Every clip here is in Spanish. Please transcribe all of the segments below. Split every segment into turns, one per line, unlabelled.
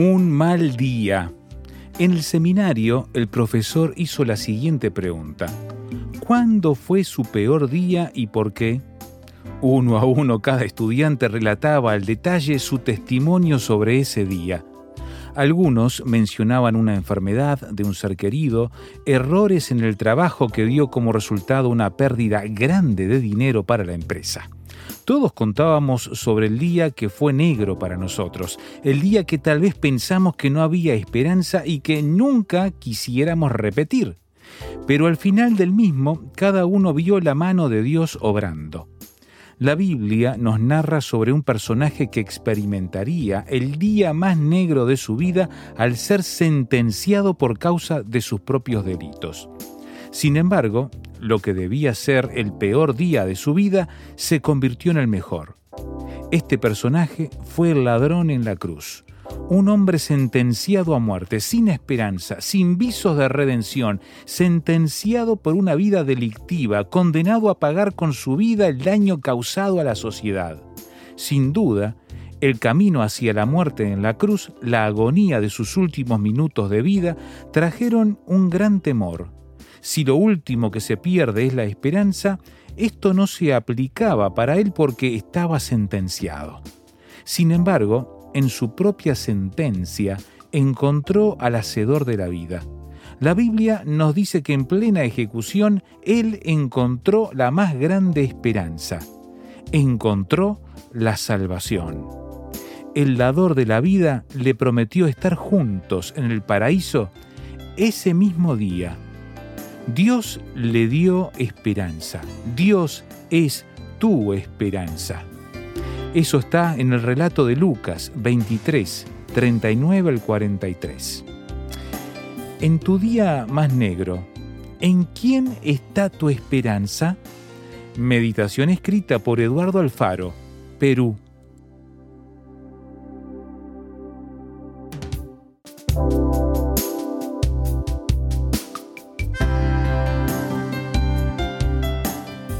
Un mal día. En el seminario, el profesor hizo la siguiente pregunta. ¿Cuándo fue su peor día y por qué? Uno a uno cada estudiante relataba al detalle su testimonio sobre ese día. Algunos mencionaban una enfermedad de un ser querido, errores en el trabajo que dio como resultado una pérdida grande de dinero para la empresa. Todos contábamos sobre el día que fue negro para nosotros, el día que tal vez pensamos que no había esperanza y que nunca quisiéramos repetir. Pero al final del mismo, cada uno vio la mano de Dios obrando. La Biblia nos narra sobre un personaje que experimentaría el día más negro de su vida al ser sentenciado por causa de sus propios delitos. Sin embargo, lo que debía ser el peor día de su vida se convirtió en el mejor. Este personaje fue el ladrón en la cruz, un hombre sentenciado a muerte, sin esperanza, sin visos de redención, sentenciado por una vida delictiva, condenado a pagar con su vida el daño causado a la sociedad. Sin duda, el camino hacia la muerte en la cruz, la agonía de sus últimos minutos de vida, trajeron un gran temor. Si lo último que se pierde es la esperanza, esto no se aplicaba para él porque estaba sentenciado. Sin embargo, en su propia sentencia encontró al hacedor de la vida. La Biblia nos dice que en plena ejecución él encontró la más grande esperanza. Encontró la salvación. El dador de la vida le prometió estar juntos en el paraíso ese mismo día. Dios le dio esperanza. Dios es tu esperanza. Eso está en el relato de Lucas 23, 39 al 43. En tu día más negro, ¿en quién está tu esperanza? Meditación escrita por Eduardo Alfaro, Perú.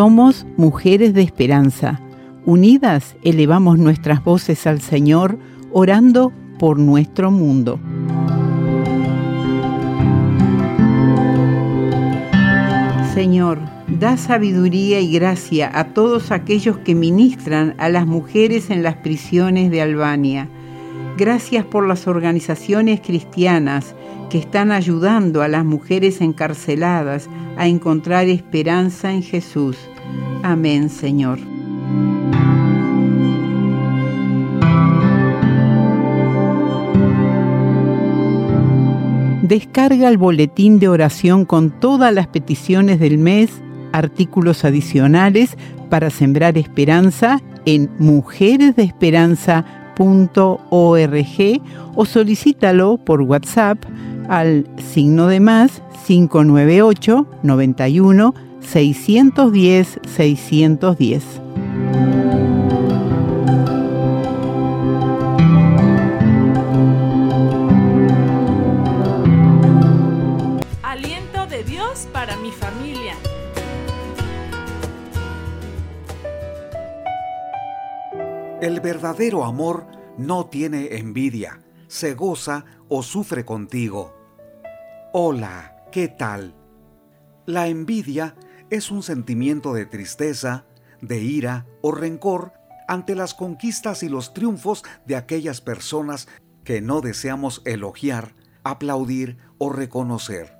Somos mujeres de esperanza. Unidas elevamos nuestras voces al Señor, orando por nuestro mundo. Señor, da sabiduría y gracia a todos aquellos que ministran a las mujeres en las prisiones de Albania. Gracias por las organizaciones cristianas que están ayudando a las mujeres encarceladas a encontrar esperanza en Jesús. Amén, Señor. Descarga el boletín de oración con todas las peticiones del mes, artículos adicionales para sembrar esperanza en mujeresdeesperanza.org o solicítalo por WhatsApp al signo de más 598 91 610 610.
Aliento de Dios para mi familia.
El verdadero amor no tiene envidia, se goza o sufre contigo. Hola, ¿qué tal? La envidia es un sentimiento de tristeza, de ira o rencor ante las conquistas y los triunfos de aquellas personas que no deseamos elogiar, aplaudir o reconocer.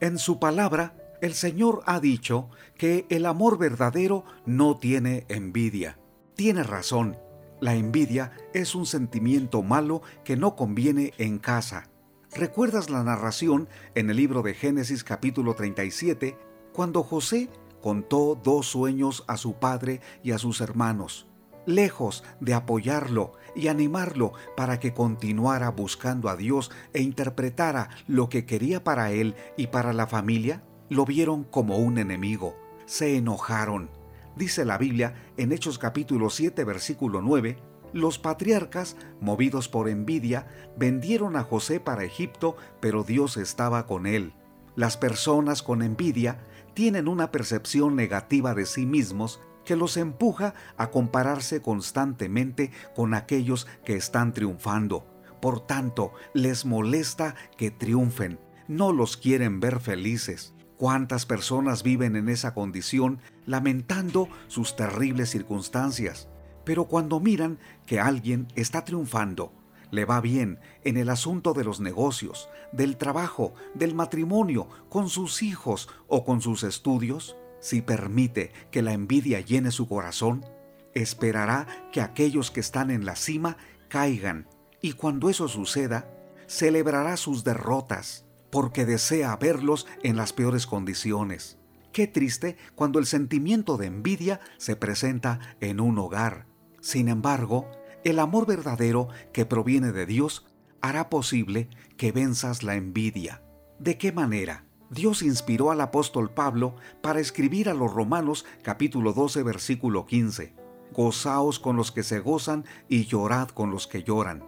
En su palabra, el Señor ha dicho que el amor verdadero no tiene envidia. Tiene razón, la envidia es un sentimiento malo que no conviene en casa. ¿Recuerdas la narración en el libro de Génesis capítulo 37 cuando José contó dos sueños a su padre y a sus hermanos? Lejos de apoyarlo y animarlo para que continuara buscando a Dios e interpretara lo que quería para él y para la familia, lo vieron como un enemigo. Se enojaron Dice la Biblia en Hechos capítulo 7 versículo 9, los patriarcas, movidos por envidia, vendieron a José para Egipto, pero Dios estaba con él. Las personas con envidia tienen una percepción negativa de sí mismos que los empuja a compararse constantemente con aquellos que están triunfando. Por tanto, les molesta que triunfen, no los quieren ver felices. ¿Cuántas personas viven en esa condición lamentando sus terribles circunstancias? Pero cuando miran que alguien está triunfando, le va bien en el asunto de los negocios, del trabajo, del matrimonio, con sus hijos o con sus estudios, si permite que la envidia llene su corazón, esperará que aquellos que están en la cima caigan y cuando eso suceda, celebrará sus derrotas porque desea verlos en las peores condiciones. Qué triste cuando el sentimiento de envidia se presenta en un hogar. Sin embargo, el amor verdadero que proviene de Dios hará posible que venzas la envidia. ¿De qué manera? Dios inspiró al apóstol Pablo para escribir a los Romanos capítulo 12 versículo 15. Gozaos con los que se gozan y llorad con los que lloran.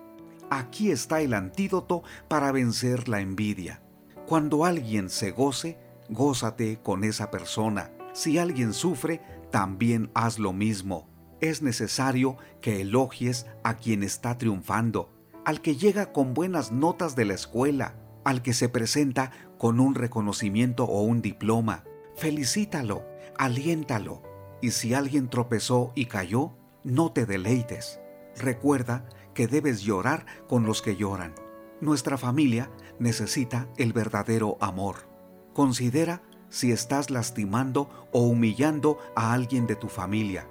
Aquí está el antídoto para vencer la envidia. Cuando alguien se goce, gózate con esa persona. Si alguien sufre, también haz lo mismo. Es necesario que elogies a quien está triunfando, al que llega con buenas notas de la escuela, al que se presenta con un reconocimiento o un diploma. Felicítalo, aliéntalo. Y si alguien tropezó y cayó, no te deleites. Recuerda que debes llorar con los que lloran. Nuestra familia necesita el verdadero amor. Considera si estás lastimando o humillando a alguien de tu familia.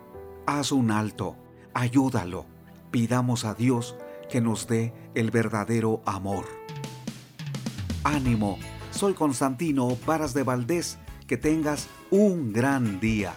Haz un alto, ayúdalo. Pidamos a Dios que nos dé el verdadero amor. Ánimo, soy Constantino Varas de Valdés. Que tengas un gran día.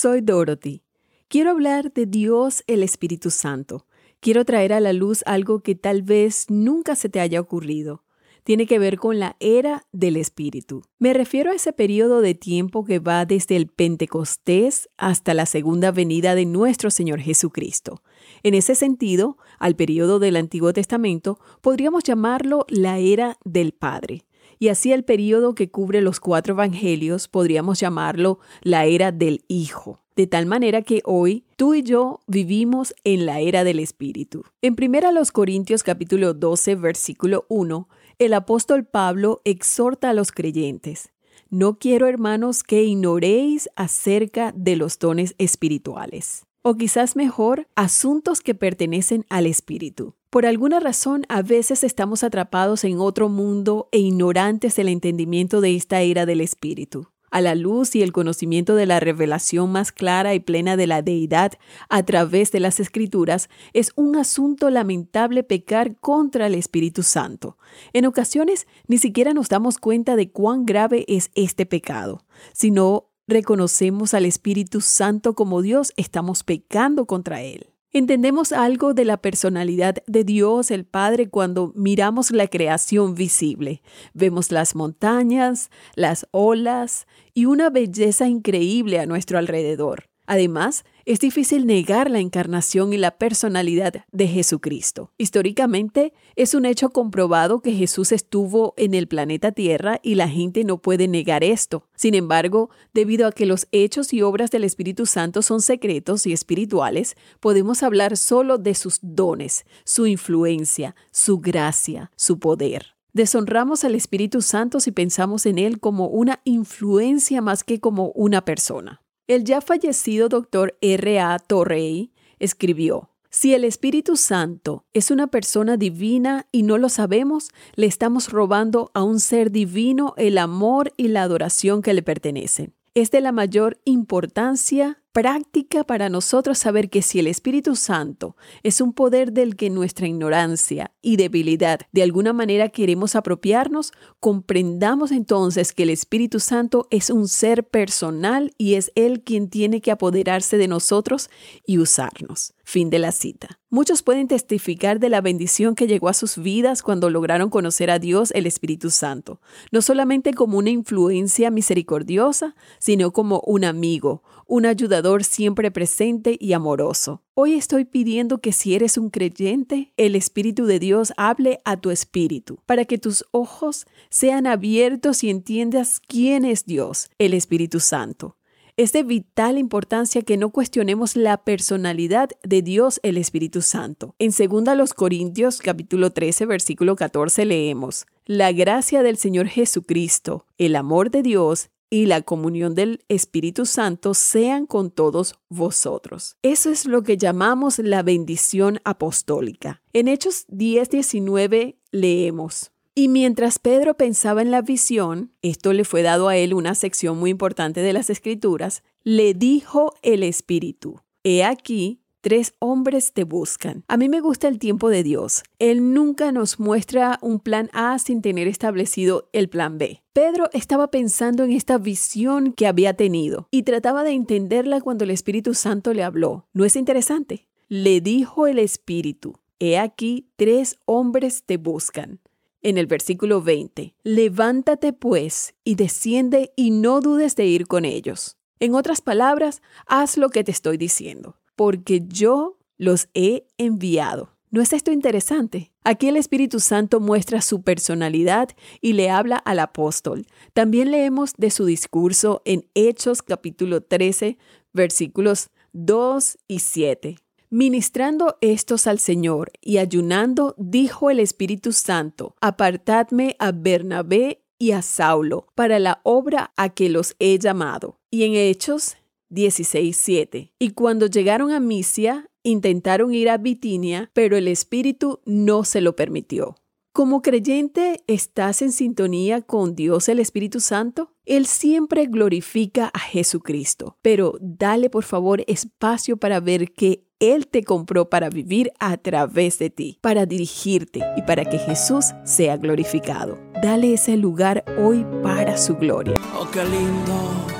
Soy Dorothy. Quiero hablar de Dios el Espíritu Santo quiero traer a la luz algo que tal vez nunca se te haya ocurrido. Tiene que ver con la era del Espíritu. Me refiero a ese periodo de tiempo que va desde el Pentecostés hasta la segunda venida de nuestro Señor Jesucristo. En ese sentido, al periodo del Antiguo Testamento podríamos llamarlo la era del Padre. Y así el periodo que cubre los cuatro evangelios podríamos llamarlo la era del Hijo. De tal manera que hoy tú y yo vivimos en la era del Espíritu. En 1 Corintios capítulo 12 versículo 1, el apóstol Pablo exhorta a los creyentes. No quiero, hermanos, que ignoréis acerca de los dones espirituales o quizás mejor, asuntos que pertenecen al espíritu. Por alguna razón, a veces estamos atrapados en otro mundo e ignorantes del entendimiento de esta era del espíritu. A la luz y el conocimiento de la revelación más clara y plena de la deidad a través de las escrituras, es un asunto lamentable pecar contra el Espíritu Santo. En ocasiones ni siquiera nos damos cuenta de cuán grave es este pecado, sino reconocemos al Espíritu Santo como Dios, estamos pecando contra Él. Entendemos algo de la personalidad de Dios el Padre cuando miramos la creación visible. Vemos las montañas, las olas y una belleza increíble a nuestro alrededor. Además, es difícil negar la encarnación y la personalidad de Jesucristo. Históricamente, es un hecho comprobado que Jesús estuvo en el planeta Tierra y la gente no puede negar esto. Sin embargo, debido a que los hechos y obras del Espíritu Santo son secretos y espirituales, podemos hablar solo de sus dones, su influencia, su gracia, su poder. Deshonramos al Espíritu Santo si pensamos en Él como una influencia más que como una persona. El ya fallecido doctor R. A. Torrey escribió, si el Espíritu Santo es una persona divina y no lo sabemos, le estamos robando a un ser divino el amor y la adoración que le pertenecen. Es de la mayor importancia práctica para nosotros saber que si el Espíritu Santo es un poder del que nuestra ignorancia y debilidad de alguna manera queremos apropiarnos, comprendamos entonces que el Espíritu Santo es un ser personal y es Él quien tiene que apoderarse de nosotros y usarnos. Fin de la cita. Muchos pueden testificar de la bendición que llegó a sus vidas cuando lograron conocer a Dios el Espíritu Santo, no solamente como una influencia misericordiosa, sino como un amigo, un ayudador siempre presente y amoroso. Hoy estoy pidiendo que si eres un creyente, el Espíritu de Dios hable a tu espíritu, para que tus ojos sean abiertos y entiendas quién es Dios, el Espíritu Santo. Es de vital importancia que no cuestionemos la personalidad de Dios el Espíritu Santo. En 2 Corintios capítulo 13 versículo 14 leemos, La gracia del Señor Jesucristo, el amor de Dios y la comunión del Espíritu Santo sean con todos vosotros. Eso es lo que llamamos la bendición apostólica. En Hechos 10:19 leemos. Y mientras Pedro pensaba en la visión, esto le fue dado a él una sección muy importante de las Escrituras, le dijo el Espíritu, He aquí, tres hombres te buscan. A mí me gusta el tiempo de Dios. Él nunca nos muestra un plan A sin tener establecido el plan B. Pedro estaba pensando en esta visión que había tenido y trataba de entenderla cuando el Espíritu Santo le habló. ¿No es interesante? Le dijo el Espíritu, He aquí, tres hombres te buscan. En el versículo 20, levántate pues y desciende y no dudes de ir con ellos. En otras palabras, haz lo que te estoy diciendo porque yo los he enviado. ¿No es esto interesante? Aquí el Espíritu Santo muestra su personalidad y le habla al apóstol. También leemos de su discurso en Hechos capítulo 13, versículos 2 y 7. Ministrando estos al Señor y ayunando, dijo el Espíritu Santo, apartadme a Bernabé y a Saulo para la obra a que los he llamado. Y en Hechos 16:7. Y cuando llegaron a Misia, intentaron ir a Bitinia, pero el Espíritu no se lo permitió. Como creyente, ¿estás en sintonía con Dios el Espíritu Santo? Él siempre glorifica a Jesucristo, pero dale por favor espacio para ver que Él te compró para vivir a través de ti, para dirigirte y para que Jesús sea glorificado. Dale ese lugar hoy para su gloria.
Oh, qué lindo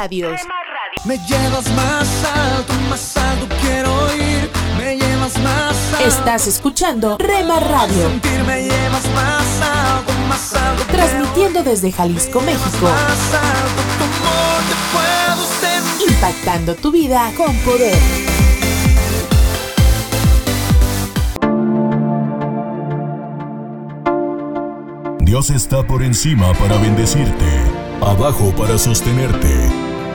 Radios.
Me llevas más alto, más alto quiero ir. Me llevas más alto.
Estás escuchando Rema Radio,
Sentir me llevas más alto, más alto.
transmitiendo desde Jalisco. México,
Más alto, tu amor te
impactando tu vida con poder.
Dios está por encima para bendecirte, abajo para sostenerte,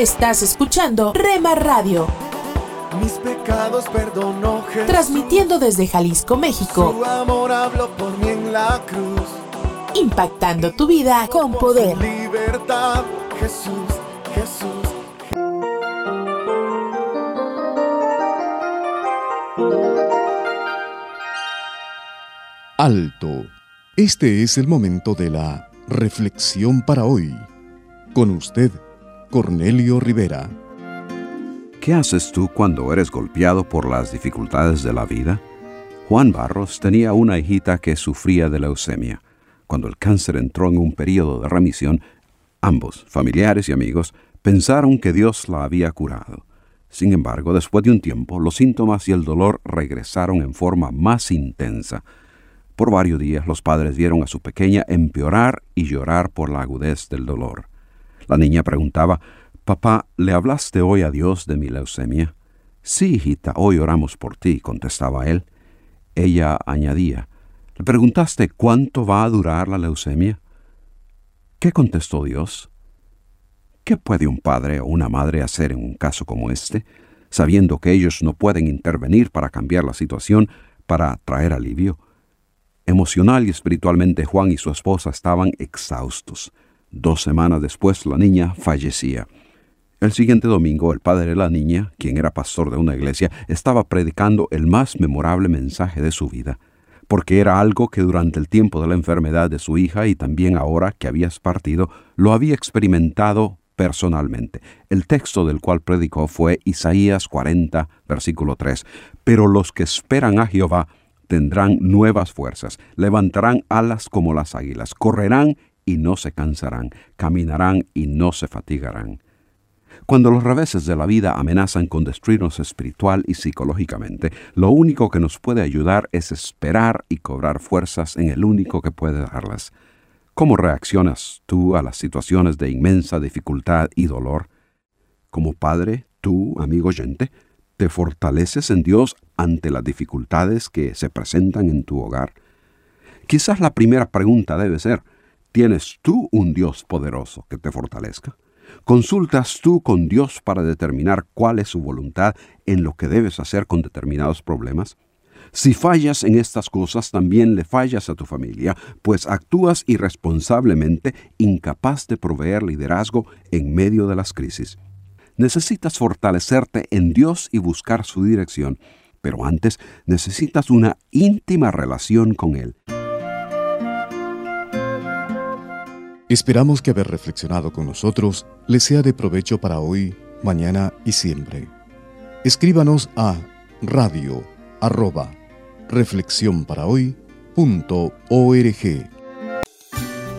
Estás escuchando Rema Radio,
Mis pecados perdonó Jesús.
transmitiendo desde Jalisco, México,
Su amor habló por mí en la cruz.
impactando tu vida con poder.
Libertad, Jesús, Jesús.
Alto. Este es el momento de la reflexión para hoy. Con usted, Cornelio Rivera.
¿Qué haces tú cuando eres golpeado por las dificultades de la vida? Juan Barros tenía una hijita que sufría de leucemia. Cuando el cáncer entró en un periodo de remisión, ambos, familiares y amigos, pensaron que Dios la había curado. Sin embargo, después de un tiempo, los síntomas y el dolor regresaron en forma más intensa. Por varios días los padres vieron a su pequeña empeorar y llorar por la agudez del dolor. La niña preguntaba, Papá, ¿le hablaste hoy a Dios de mi leucemia? Sí, hijita, hoy oramos por ti, contestaba él. Ella añadía, ¿le preguntaste cuánto va a durar la leucemia? ¿Qué contestó Dios? ¿Qué puede un padre o una madre hacer en un caso como este, sabiendo que ellos no pueden intervenir para cambiar la situación, para traer alivio? Emocional y espiritualmente Juan y su esposa estaban exhaustos. Dos semanas después la niña fallecía. El siguiente domingo el padre de la niña, quien era pastor de una iglesia, estaba predicando el más memorable mensaje de su vida, porque era algo que durante el tiempo de la enfermedad de su hija y también ahora que habías partido, lo había experimentado personalmente. El texto del cual predicó fue Isaías 40, versículo 3. Pero los que esperan a Jehová tendrán nuevas fuerzas, levantarán alas como las águilas, correrán y no se cansarán, caminarán y no se fatigarán. Cuando los reveses de la vida amenazan con destruirnos espiritual y psicológicamente, lo único que nos puede ayudar es esperar y cobrar fuerzas en el único que puede darlas. ¿Cómo reaccionas tú a las situaciones de inmensa dificultad y dolor? Como padre, tú, amigo oyente, ¿te fortaleces en Dios ante las dificultades que se presentan en tu hogar? Quizás la primera pregunta debe ser, ¿tienes tú un Dios poderoso que te fortalezca? ¿Consultas tú con Dios para determinar cuál es su voluntad en lo que debes hacer con determinados problemas? Si fallas en estas cosas, también le fallas a tu familia, pues actúas irresponsablemente, incapaz de proveer liderazgo en medio de las crisis. Necesitas fortalecerte en Dios y buscar su dirección, pero antes necesitas una íntima relación con Él.
Esperamos que haber reflexionado con nosotros le sea de provecho para hoy, mañana y siempre. Escríbanos a radio arroba reflexionparahoy.org.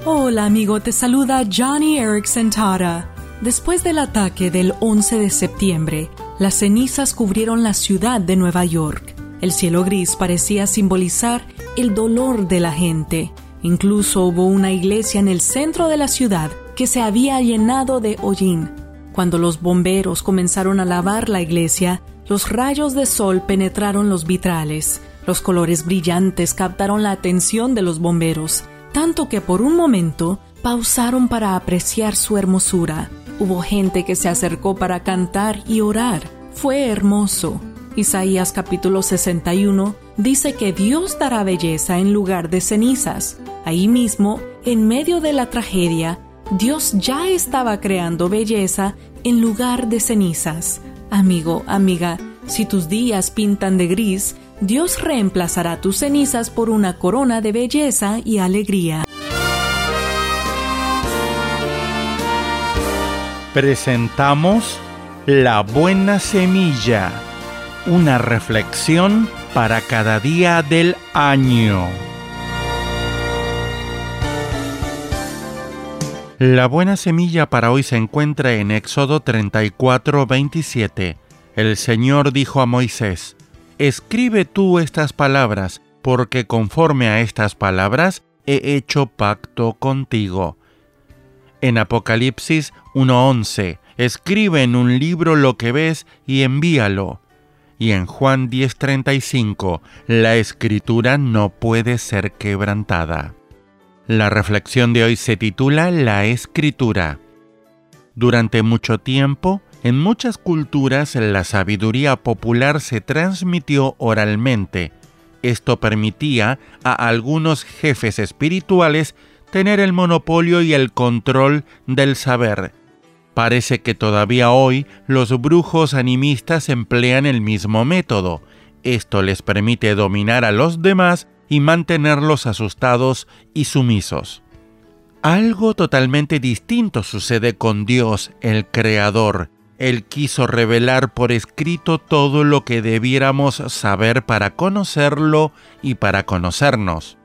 Hola amigo, te saluda Johnny Erickson Tara. Después del ataque del 11 de septiembre, las cenizas cubrieron la ciudad de Nueva York. El cielo gris parecía simbolizar el dolor de la gente. Incluso hubo una iglesia en el centro de la ciudad que se había llenado de hollín. Cuando los bomberos comenzaron a lavar la iglesia, los rayos de sol penetraron los vitrales. Los colores brillantes captaron la atención de los bomberos tanto que por un momento pausaron para apreciar su hermosura. Hubo gente que se acercó para cantar y orar. Fue hermoso. Isaías capítulo 61 dice que Dios dará belleza en lugar de cenizas. Ahí mismo, en medio de la tragedia, Dios ya estaba creando belleza en lugar de cenizas. Amigo, amiga, si tus días pintan de gris, Dios reemplazará tus cenizas por una corona de belleza y alegría.
Presentamos La Buena Semilla, una reflexión para cada día del año. La buena semilla para hoy se encuentra en Éxodo 34, 27. El Señor dijo a Moisés, Escribe tú estas palabras, porque conforme a estas palabras he hecho pacto contigo. En Apocalipsis 1.11, escribe en un libro lo que ves y envíalo. Y en Juan 10.35, la escritura no puede ser quebrantada. La reflexión de hoy se titula La escritura. Durante mucho tiempo, en muchas culturas la sabiduría popular se transmitió oralmente. Esto permitía a algunos jefes espirituales tener el monopolio y el control del saber. Parece que todavía hoy los brujos animistas emplean el mismo método. Esto les permite dominar a los demás y mantenerlos asustados y sumisos. Algo totalmente distinto sucede con Dios, el Creador, él quiso revelar por escrito todo lo que debiéramos saber para conocerlo y para conocernos.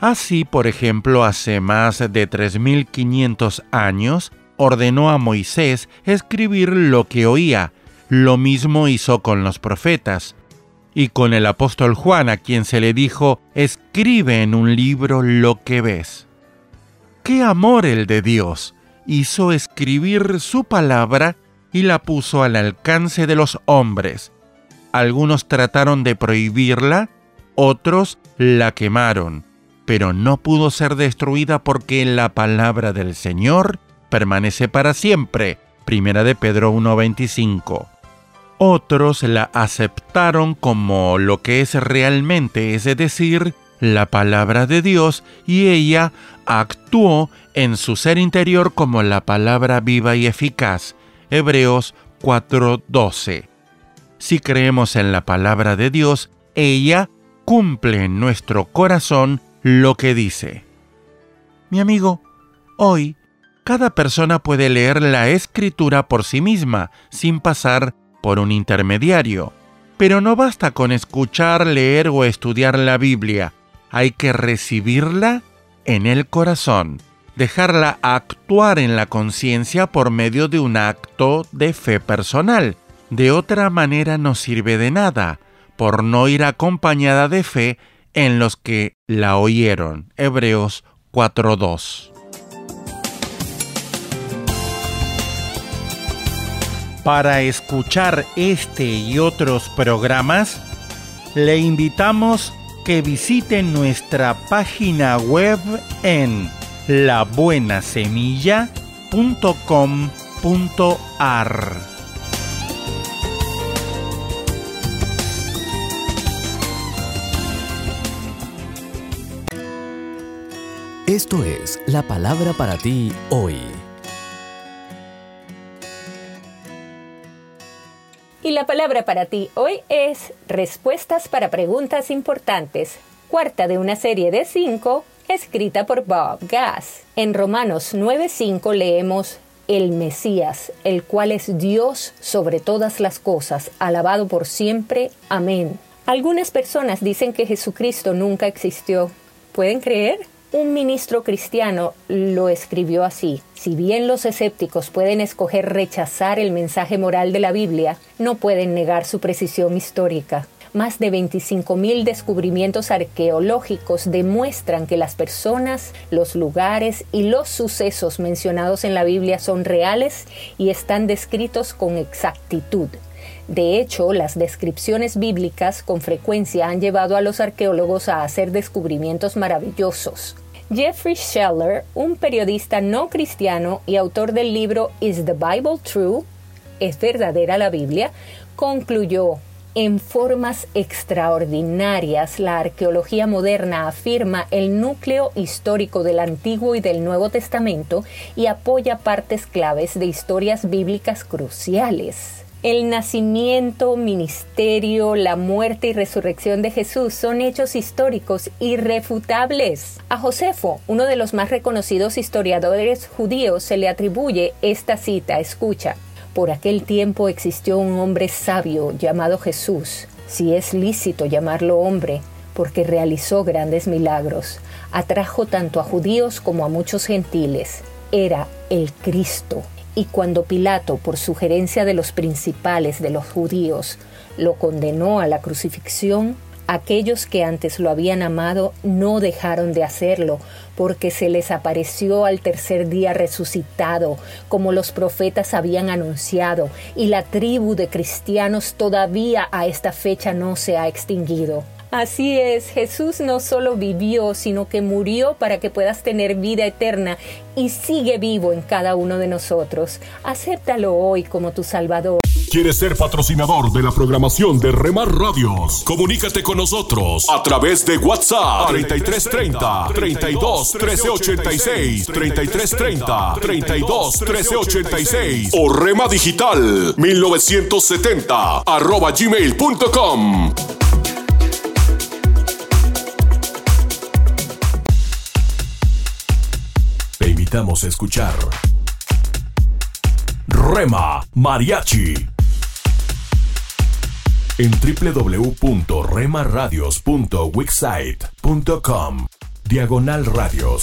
Así, por ejemplo, hace más de 3.500 años, ordenó a Moisés escribir lo que oía. Lo mismo hizo con los profetas. Y con el apóstol Juan, a quien se le dijo, escribe en un libro lo que ves. ¡Qué amor el de Dios! Hizo escribir su palabra y la puso al alcance de los hombres. Algunos trataron de prohibirla, otros la quemaron, pero no pudo ser destruida porque la palabra del Señor permanece para siempre. Primera de Pedro 1:25. Otros la aceptaron como lo que es realmente, es decir, la palabra de Dios, y ella actuó en su ser interior como la palabra viva y eficaz, Hebreos 4:12. Si creemos en la palabra de Dios, ella cumple en nuestro corazón lo que dice. Mi amigo, hoy cada persona puede leer la escritura por sí misma, sin pasar por un intermediario. Pero no basta con escuchar, leer o estudiar la Biblia, hay que recibirla en el corazón dejarla actuar en la conciencia por medio de un acto de fe personal. De otra manera no sirve de nada, por no ir acompañada de fe en los que la oyeron. Hebreos 4.2. Para escuchar este y otros programas, le invitamos que visite nuestra página web en labuenasemilla.com.ar.
Esto es la palabra para ti hoy.
Y la palabra para ti hoy es respuestas para preguntas importantes, cuarta de una serie de cinco escrita por Bob Gass. En Romanos 9:5 leemos el Mesías, el cual es Dios sobre todas las cosas, alabado por siempre. Amén. Algunas personas dicen que Jesucristo nunca existió. ¿Pueden creer? Un ministro cristiano lo escribió así. Si bien los escépticos pueden escoger rechazar el mensaje moral de la Biblia, no pueden negar su precisión histórica. Más de 25.000 descubrimientos arqueológicos demuestran que las personas, los lugares y los sucesos mencionados en la Biblia son reales y están descritos con exactitud. De hecho, las descripciones bíblicas con frecuencia han llevado a los arqueólogos a hacer descubrimientos maravillosos. Jeffrey Scheller, un periodista no cristiano y autor del libro Is the Bible True? ¿Es verdadera la Biblia? concluyó en formas extraordinarias, la arqueología moderna afirma el núcleo histórico del Antiguo y del Nuevo Testamento y apoya partes claves de historias bíblicas cruciales. El nacimiento, ministerio, la muerte y resurrección de Jesús son hechos históricos irrefutables. A Josefo, uno de los más reconocidos historiadores judíos, se le atribuye esta cita, escucha. Por aquel tiempo existió un hombre sabio llamado Jesús, si es lícito llamarlo hombre, porque realizó grandes milagros. Atrajo tanto a judíos como a muchos gentiles. Era el Cristo y cuando Pilato, por sugerencia de los principales de los judíos, lo condenó a la crucifixión, aquellos que antes lo habían amado no dejaron de hacerlo, porque se les apareció al tercer día resucitado, como los profetas habían anunciado, y la tribu de cristianos todavía a esta fecha no se ha extinguido. Así es, Jesús no solo vivió, sino que murió para que puedas tener vida eterna y sigue vivo en cada uno de nosotros. Acéptalo hoy como tu Salvador.
¿Quieres ser patrocinador de la programación de Remar Radios? Comunícate con nosotros a través de WhatsApp 3330 32 1386 3330 32 1386 o Rema Digital 1970 arroba gmail.com. A escuchar. Rema Mariachi. En www.remaradios.wixsite.com Diagonal Radios.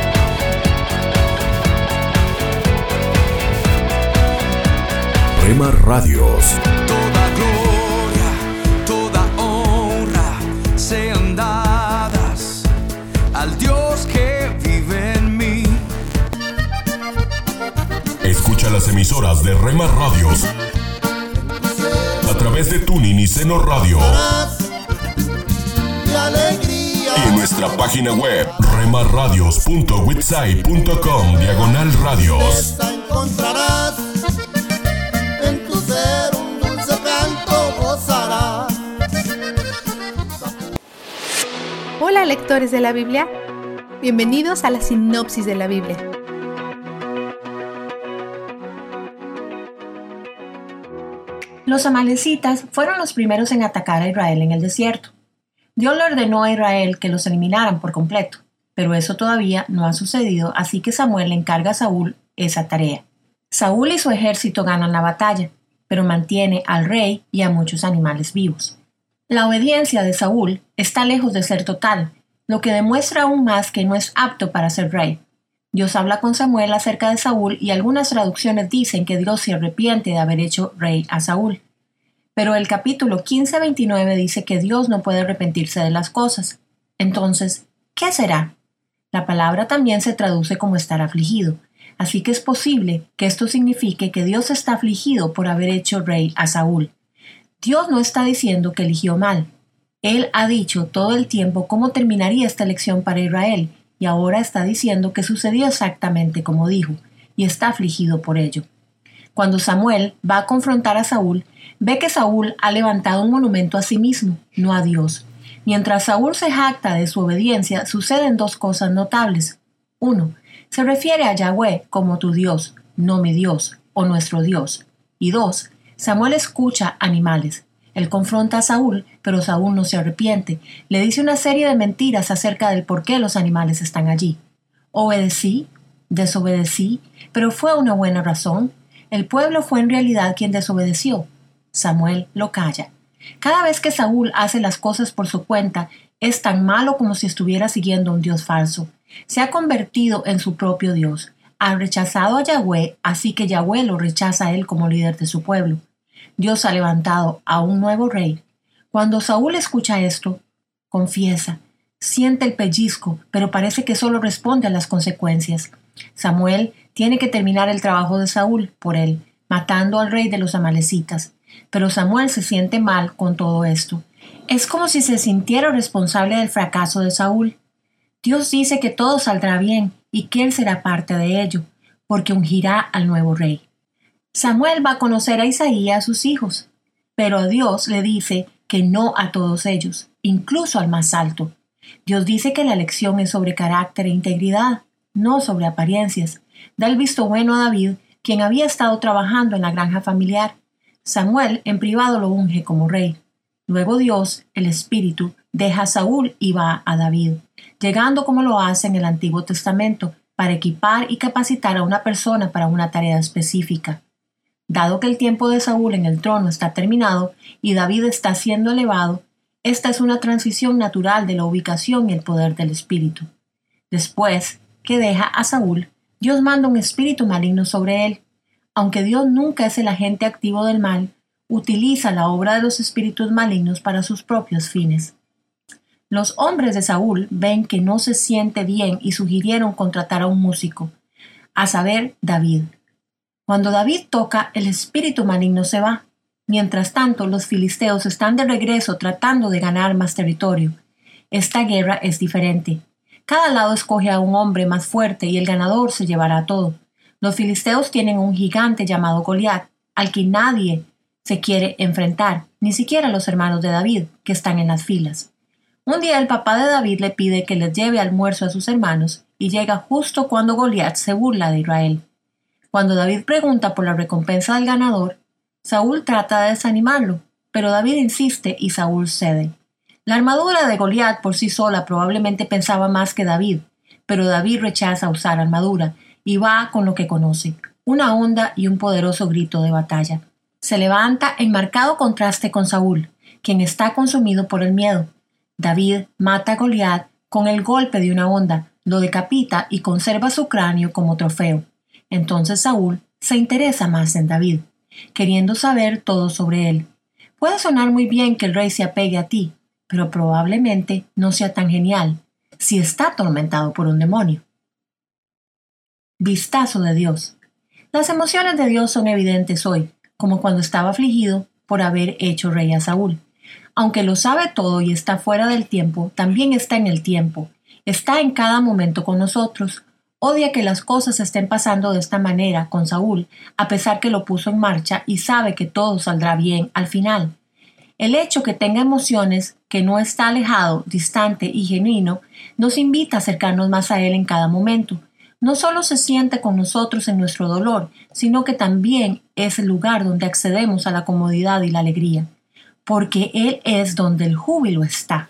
Rema Radios.
Toda gloria, toda honra sean dadas al Dios que vive en mí.
Escucha las emisoras de Rema Radios a través de Tuning y Seno Radio.
La alegría
Y en nuestra página web, remarradios.witsai.com, diagonal radios.
encontrarás
Hola lectores de la Biblia, bienvenidos a la sinopsis de la Biblia.
Los amalecitas fueron los primeros en atacar a Israel en el desierto. Dios le ordenó a Israel que los eliminaran por completo, pero eso todavía no ha sucedido, así que Samuel le encarga a Saúl esa tarea. Saúl y su ejército ganan la batalla, pero mantiene al rey y a muchos animales vivos. La obediencia de Saúl está lejos de ser total, lo que demuestra aún más que no es apto para ser rey. Dios habla con Samuel acerca de Saúl y algunas traducciones dicen que Dios se arrepiente de haber hecho rey a Saúl. Pero el capítulo 15-29 dice que Dios no puede arrepentirse de las cosas. Entonces, ¿qué será? La palabra también se traduce como estar afligido, así que es posible que esto signifique que Dios está afligido por haber hecho rey a Saúl. Dios no está diciendo que eligió mal. Él ha dicho todo el tiempo cómo terminaría esta elección para Israel, y ahora está diciendo que sucedió exactamente como dijo, y está afligido por ello. Cuando Samuel va a confrontar a Saúl, ve que Saúl ha levantado un monumento a sí mismo, no a Dios. Mientras Saúl se jacta de su obediencia, suceden dos cosas notables. Uno, se refiere a Yahweh como tu Dios, no mi Dios, o nuestro Dios. Y dos, Samuel escucha animales. Él confronta a Saúl, pero Saúl no se arrepiente. Le dice una serie de mentiras acerca del por qué los animales están allí. Obedecí, desobedecí, pero fue una buena razón. El pueblo fue en realidad quien desobedeció. Samuel lo calla. Cada vez que Saúl hace las cosas por su cuenta, es tan malo como si estuviera siguiendo a un Dios falso. Se ha convertido en su propio Dios. Ha rechazado a Yahweh, así que Yahweh lo rechaza a él como líder de su pueblo. Dios ha levantado a un nuevo rey. Cuando Saúl escucha esto, confiesa, siente el pellizco, pero parece que solo responde a las consecuencias. Samuel tiene que terminar el trabajo de Saúl por él, matando al rey de los amalecitas. Pero Samuel se siente mal con todo esto. Es como si se sintiera responsable del fracaso de Saúl. Dios dice que todo saldrá bien y que él será parte de ello, porque ungirá al nuevo rey. Samuel va a conocer a Isaías a sus hijos, pero a Dios le dice que no a todos ellos, incluso al más alto. Dios dice que la elección es sobre carácter e integridad, no sobre apariencias. Da el visto bueno a David, quien había estado trabajando en la granja familiar. Samuel en privado lo unge como rey. Luego Dios, el Espíritu, deja a Saúl y va a David, llegando como lo hace en el Antiguo Testamento, para equipar y capacitar a una persona para una tarea específica. Dado que el tiempo de Saúl en el trono está terminado y David está siendo elevado, esta es una transición natural de la ubicación y el poder del Espíritu. Después que deja a Saúl, Dios manda un espíritu maligno sobre él. Aunque Dios nunca es el agente activo del mal, utiliza la obra de los espíritus malignos para sus propios fines. Los hombres de Saúl ven que no se siente bien y sugirieron contratar a un músico, a saber, David. Cuando David toca, el espíritu maligno se va. Mientras tanto, los filisteos están de regreso tratando de ganar más territorio. Esta guerra es diferente. Cada lado escoge a un hombre más fuerte y el ganador se llevará todo. Los filisteos tienen un gigante llamado Goliat, al que nadie se quiere enfrentar, ni siquiera los hermanos de David, que están en las filas. Un día el papá de David le pide que les lleve almuerzo a sus hermanos y llega justo cuando Goliat se burla de Israel. Cuando David pregunta por la recompensa del ganador, Saúl trata de desanimarlo, pero David insiste y Saúl cede. La armadura de Goliat por sí sola probablemente pensaba más que David, pero David rechaza usar armadura y va con lo que conoce, una onda y un poderoso grito de batalla. Se levanta en marcado contraste con Saúl, quien está consumido por el miedo. David mata a Goliat con el golpe de una onda, lo decapita y conserva su cráneo como trofeo. Entonces Saúl se interesa más en David, queriendo saber todo sobre él. Puede sonar muy bien que el rey se apegue a ti, pero probablemente no sea tan genial si está atormentado por un demonio. Vistazo de Dios. Las emociones de Dios son evidentes hoy, como cuando estaba afligido por haber hecho rey a Saúl. Aunque lo sabe todo y está fuera del tiempo, también está en el tiempo. Está en cada momento con nosotros. Odia que las cosas estén pasando de esta manera con Saúl, a pesar que lo puso en marcha y sabe que todo saldrá bien al final. El hecho que tenga emociones, que no está alejado, distante y genuino, nos invita a acercarnos más a Él en cada momento. No solo se siente con nosotros en nuestro dolor, sino que también es el lugar donde accedemos a la comodidad y la alegría, porque Él es donde el júbilo está.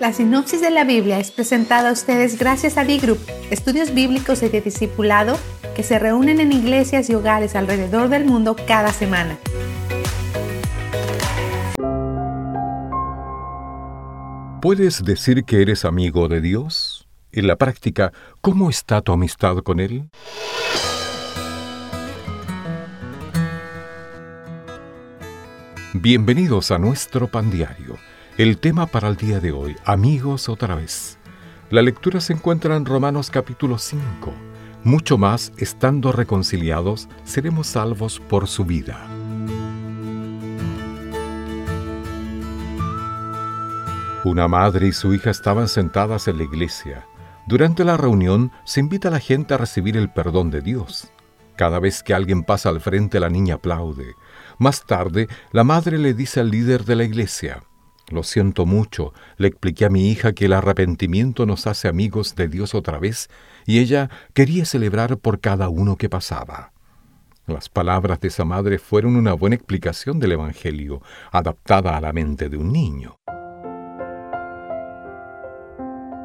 La sinopsis de la Biblia es presentada a ustedes gracias a D-Group, estudios bíblicos y de discipulado que se reúnen en iglesias y hogares alrededor del mundo cada semana.
¿Puedes decir que eres amigo de Dios? En la práctica, ¿cómo está tu amistad con Él? Bienvenidos a nuestro pan diario. El tema para el día de hoy, amigos otra vez. La lectura se encuentra en Romanos capítulo 5. Mucho más, estando reconciliados, seremos salvos por su vida. Una madre y su hija estaban sentadas en la iglesia. Durante la reunión se invita a la gente a recibir el perdón de Dios. Cada vez que alguien pasa al frente la niña aplaude. Más tarde, la madre le dice al líder de la iglesia, Lo siento mucho, le expliqué a mi hija que el arrepentimiento nos hace amigos de Dios otra vez, y ella quería celebrar por cada uno que pasaba. Las palabras de esa madre fueron una buena explicación del Evangelio, adaptada a la mente de un niño.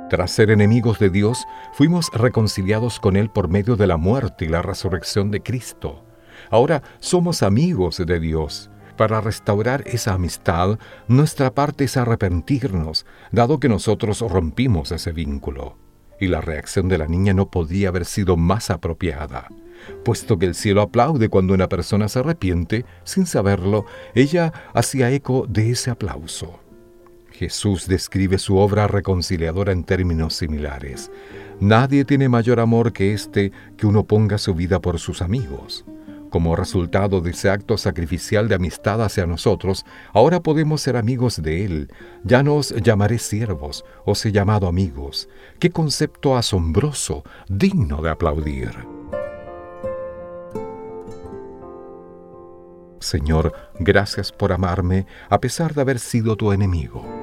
Tras ser enemigos de Dios, fuimos reconciliados con Él por medio de la muerte y la resurrección de Cristo. Ahora somos amigos de Dios. Para restaurar esa amistad, nuestra parte es arrepentirnos, dado que nosotros rompimos ese vínculo. Y la reacción de la niña no podía haber sido más apropiada. Puesto que el cielo aplaude cuando una persona se arrepiente, sin saberlo, ella hacía eco de ese aplauso. Jesús describe su obra reconciliadora en términos similares. Nadie tiene mayor amor que este que uno ponga su vida por sus amigos. Como resultado de ese acto sacrificial de amistad hacia nosotros, ahora podemos ser amigos de Él. Ya no os llamaré siervos, os he llamado amigos. Qué concepto asombroso, digno de aplaudir. Señor, gracias por amarme a pesar de haber sido tu enemigo.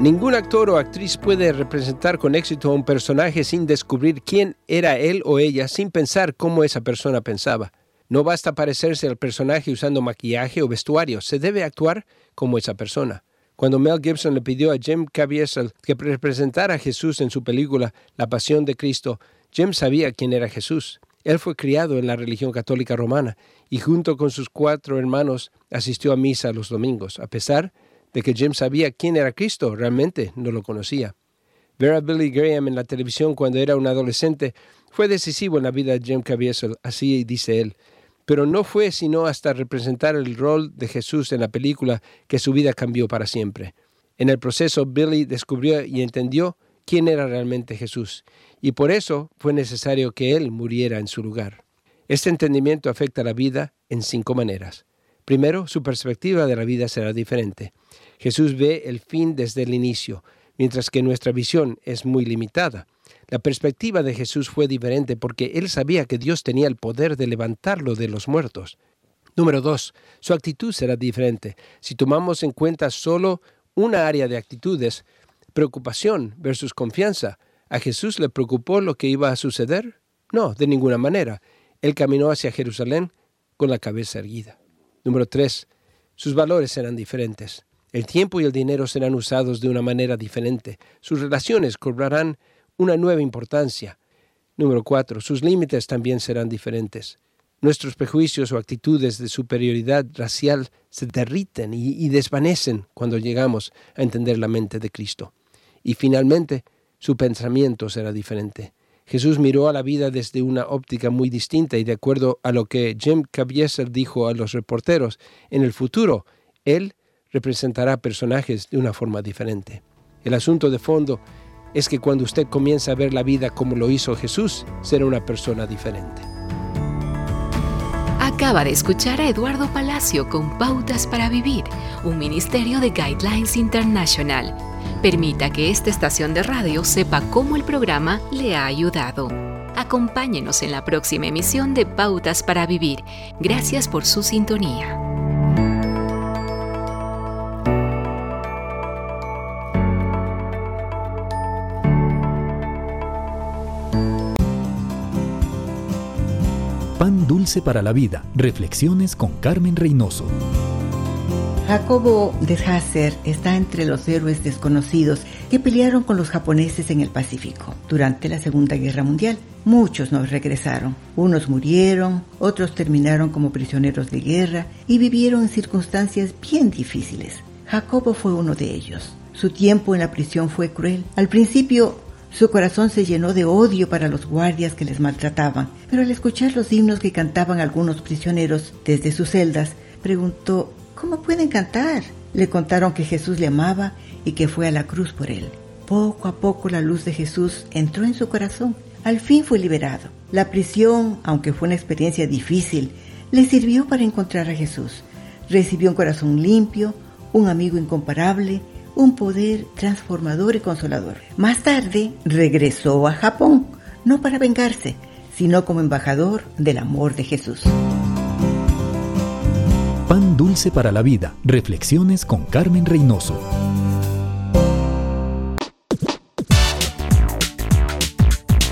Ningún actor o actriz puede representar con éxito a un personaje sin descubrir quién era él o ella, sin pensar cómo esa persona pensaba. No basta parecerse al personaje usando maquillaje o vestuario, se debe actuar como esa persona. Cuando Mel Gibson le pidió a Jim Caviezel que representara a Jesús en su película La Pasión de Cristo, Jim sabía quién era Jesús. Él fue criado en la religión católica romana y junto con sus cuatro hermanos asistió a misa los domingos, a pesar de que Jim sabía quién era Cristo, realmente no lo conocía. Ver a Billy Graham en la televisión cuando era un adolescente fue decisivo en la vida de Jim Caviezel, así dice él. Pero no fue sino hasta representar el rol de Jesús en la película que su vida cambió para siempre. En el proceso, Billy descubrió y entendió quién era realmente Jesús, y por eso fue necesario que él muriera en su lugar. Este entendimiento afecta la vida en cinco maneras. Primero, su perspectiva de la vida será diferente. Jesús ve el fin desde el inicio, mientras que nuestra visión es muy limitada. La perspectiva de Jesús fue diferente porque él sabía que Dios tenía el poder de levantarlo de los muertos. Número dos, su actitud será diferente. Si tomamos en cuenta solo una área de actitudes, preocupación versus confianza, ¿a Jesús le preocupó lo que iba a suceder? No, de ninguna manera. Él caminó hacia Jerusalén con la cabeza erguida. Número tres, sus valores serán diferentes. El tiempo y el dinero serán usados de una manera diferente. Sus relaciones cobrarán una nueva importancia. Número cuatro, sus límites también serán diferentes. Nuestros prejuicios o actitudes de superioridad racial se derriten y, y desvanecen cuando llegamos a entender la mente de Cristo. Y finalmente, su pensamiento será diferente. Jesús miró a la vida desde una óptica muy distinta y de acuerdo a lo que Jim Caviezel dijo a los reporteros, en el futuro, Él representará personajes de una forma diferente. El asunto de fondo es que cuando usted comienza a ver la vida como lo hizo Jesús, será una persona diferente.
Acaba de escuchar a Eduardo Palacio con Pautas para Vivir, un ministerio de Guidelines International. Permita que esta estación de radio sepa cómo el programa le ha ayudado. Acompáñenos en la próxima emisión de Pautas para Vivir. Gracias por su sintonía.
Pan dulce para la vida. Reflexiones con Carmen Reynoso.
Jacobo de Hasser está entre los héroes desconocidos que pelearon con los japoneses en el Pacífico durante la Segunda Guerra Mundial. Muchos no regresaron. Unos murieron, otros terminaron como prisioneros de guerra y vivieron en circunstancias bien difíciles. Jacobo fue uno de ellos. Su tiempo en la prisión fue cruel. Al principio su corazón se llenó de odio para los guardias que les maltrataban, pero al escuchar los himnos que cantaban algunos prisioneros desde sus celdas, preguntó, ¿cómo pueden cantar? Le contaron que Jesús le amaba y que fue a la cruz por él. Poco a poco la luz de Jesús entró en su corazón. Al fin fue liberado. La prisión, aunque fue una experiencia difícil, le sirvió para encontrar a Jesús. Recibió un corazón limpio, un amigo incomparable, un poder transformador y consolador. Más tarde regresó a Japón, no para vengarse, sino como embajador del amor de Jesús.
Pan dulce para la vida. Reflexiones con Carmen Reynoso.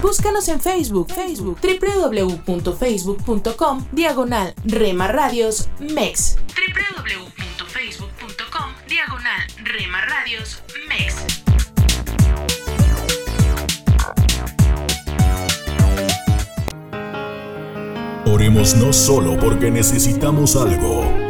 Búscanos en Facebook, Facebook, www.facebook.com, diagonal Rema Radios MEX. www.facebook.com, diagonal Rema Radios MEX.
Oremos no solo porque necesitamos algo,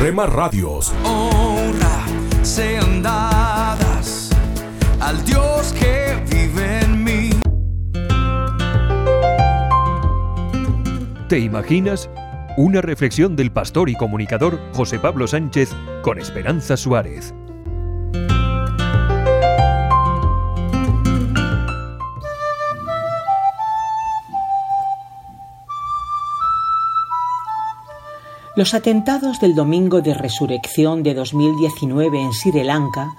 Rema Radios.
honra sean dadas al Dios que vive en mí.
¿Te imaginas? Una reflexión del pastor y comunicador José Pablo Sánchez con Esperanza Suárez.
Los atentados del domingo de resurrección de 2019 en Sri Lanka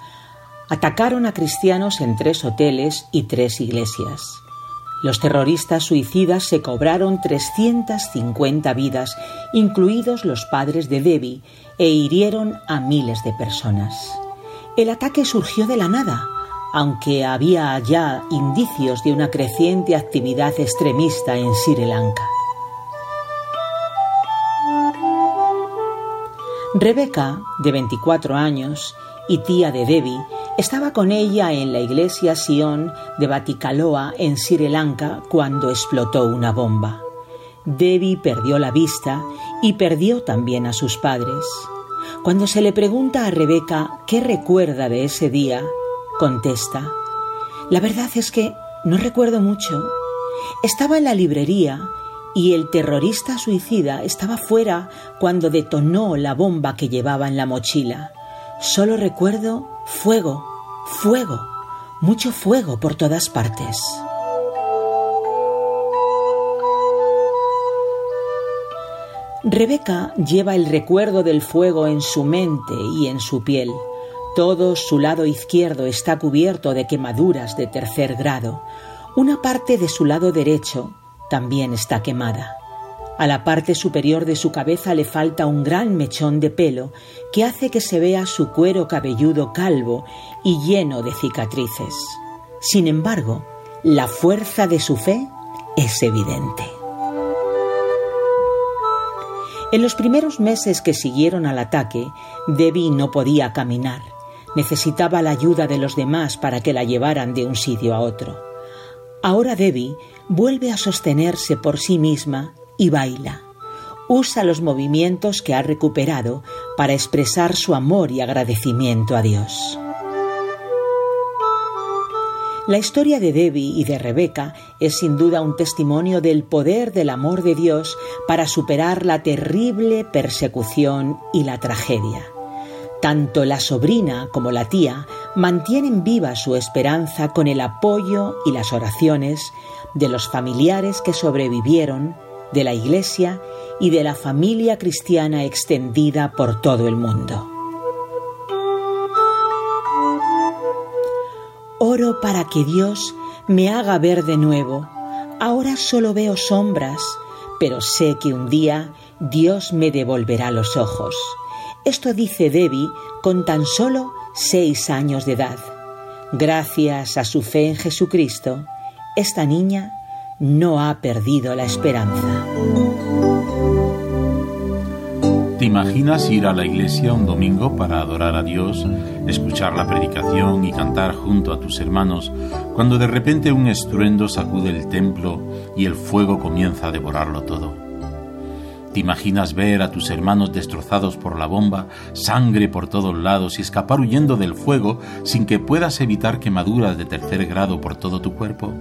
atacaron a cristianos en tres hoteles y tres iglesias. Los terroristas suicidas se cobraron 350 vidas, incluidos los padres de Debbie, e hirieron a miles de personas. El ataque surgió de la nada, aunque había ya indicios de una creciente actividad extremista en Sri Lanka. Rebeca, de 24 años y tía de Debbie, estaba con ella en la iglesia Sion de Batikaloa en Sri Lanka cuando explotó una bomba. Debbie perdió la vista y perdió también a sus padres. Cuando se le pregunta a Rebeca qué recuerda de ese día, contesta, la verdad es que no recuerdo mucho. Estaba en la librería y el terrorista suicida estaba fuera cuando detonó la bomba que llevaba en la mochila. Solo recuerdo fuego, fuego, mucho fuego por todas partes. Rebeca lleva el recuerdo del fuego en su mente y en su piel. Todo su lado izquierdo está cubierto de quemaduras de tercer grado. Una parte de su lado derecho también está quemada. A la parte superior de su cabeza le falta un gran mechón de pelo que hace que se vea su cuero cabelludo calvo y lleno de cicatrices. Sin embargo, la fuerza de su fe es evidente. En los primeros meses que siguieron al ataque, Debbie no podía caminar. Necesitaba la ayuda de los demás para que la llevaran de un sitio a otro. Ahora Debbie vuelve a sostenerse por sí misma y baila. Usa los movimientos que ha recuperado para expresar su amor y agradecimiento a Dios. La historia de Debbie y de Rebeca es sin duda un testimonio del poder del amor de Dios para superar la terrible persecución y la tragedia. Tanto la sobrina como la tía mantienen viva su esperanza con el apoyo y las oraciones de los familiares que sobrevivieron, de la Iglesia y de la familia cristiana extendida por todo el mundo. Oro para que Dios me haga ver de nuevo. Ahora solo veo sombras, pero sé que un día Dios me devolverá los ojos. Esto dice Debbie con tan solo seis años de edad. Gracias a su fe en Jesucristo, esta niña no ha perdido la esperanza.
¿Te imaginas ir a la iglesia un domingo para adorar a Dios, escuchar la predicación y cantar junto a tus hermanos, cuando de repente un estruendo sacude el templo y el fuego comienza a devorarlo todo? ¿Te imaginas ver a tus hermanos destrozados por la bomba, sangre por todos lados y escapar huyendo del fuego sin que puedas evitar quemaduras de tercer grado por todo tu cuerpo?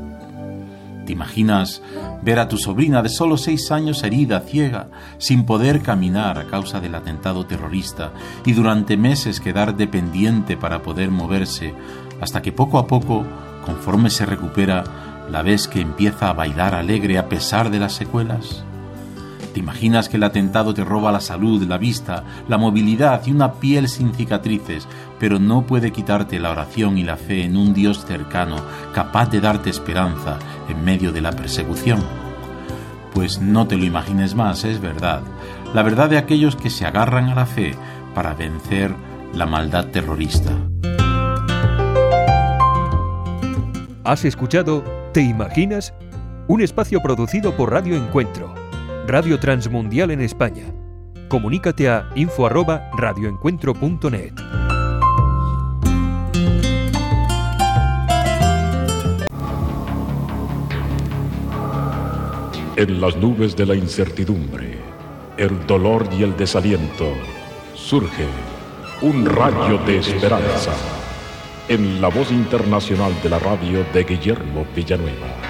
¿Te imaginas ver a tu sobrina de solo seis años herida, ciega, sin poder caminar a causa del atentado terrorista y durante meses quedar dependiente para poder moverse, hasta que poco a poco, conforme se recupera, la ves que empieza a bailar alegre a pesar de las secuelas? ¿Te imaginas que el atentado te roba la salud, la vista, la movilidad y una piel sin cicatrices, pero no puede quitarte la oración y la fe en un Dios cercano, capaz de darte esperanza en medio de la persecución? Pues no te lo imagines más, es verdad. La verdad de aquellos que se agarran a la fe para vencer la maldad terrorista.
Has escuchado ¿Te imaginas? Un espacio producido por Radio Encuentro, Radio Transmundial en España. Comunícate a info@radioencuentro.net.
En las nubes de la incertidumbre, el dolor y el desaliento, surge un rayo de esperanza en la voz internacional de la radio de Guillermo Villanueva.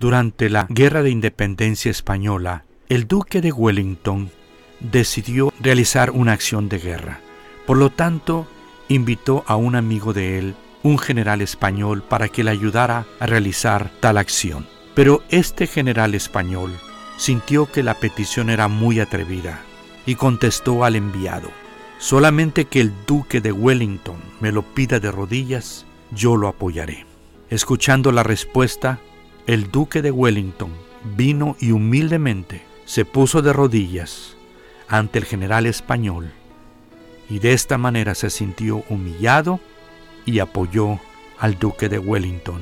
Durante la Guerra de Independencia Española, el duque de Wellington decidió realizar una acción de guerra. Por lo tanto, invitó a un amigo de él, un general español, para que le ayudara a realizar tal acción. Pero este general español sintió que la petición era muy atrevida y contestó al enviado, solamente que el duque de Wellington me lo pida de rodillas, yo lo apoyaré. Escuchando la respuesta, el duque de Wellington vino y humildemente se puso de rodillas ante el general español y de esta manera se sintió humillado y apoyó al duque de Wellington.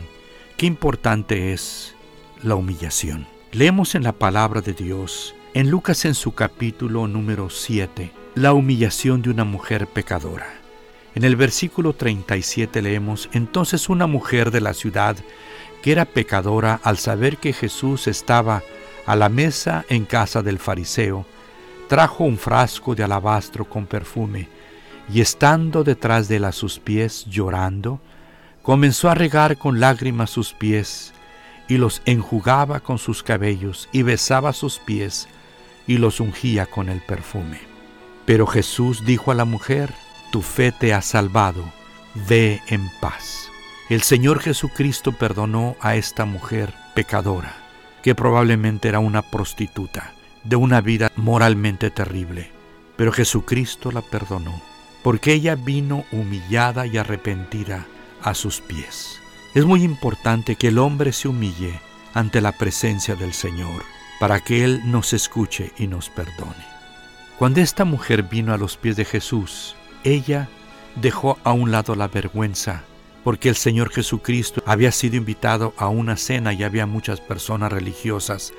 Qué importante es la humillación. Leemos en la palabra de Dios, en Lucas en su capítulo número 7, la humillación de una mujer pecadora. En el versículo 37 leemos, entonces una mujer de la ciudad que era pecadora al saber que Jesús estaba a la mesa en casa del fariseo, trajo un frasco de alabastro con perfume y estando detrás de él a sus pies llorando, comenzó a regar con lágrimas sus pies y los enjugaba con sus cabellos y besaba sus pies y los ungía con el perfume. Pero Jesús dijo a la mujer, tu fe te ha salvado, ve en paz. El Señor Jesucristo perdonó a esta mujer pecadora, que probablemente era una prostituta, de una vida moralmente terrible. Pero Jesucristo la perdonó, porque ella vino humillada y arrepentida a sus pies. Es muy importante que el hombre se humille ante la presencia del Señor, para que Él nos escuche y nos perdone. Cuando esta mujer vino a los pies de Jesús, ella dejó a un lado la vergüenza, porque el Señor Jesucristo había sido invitado a una cena y había muchas personas religiosas,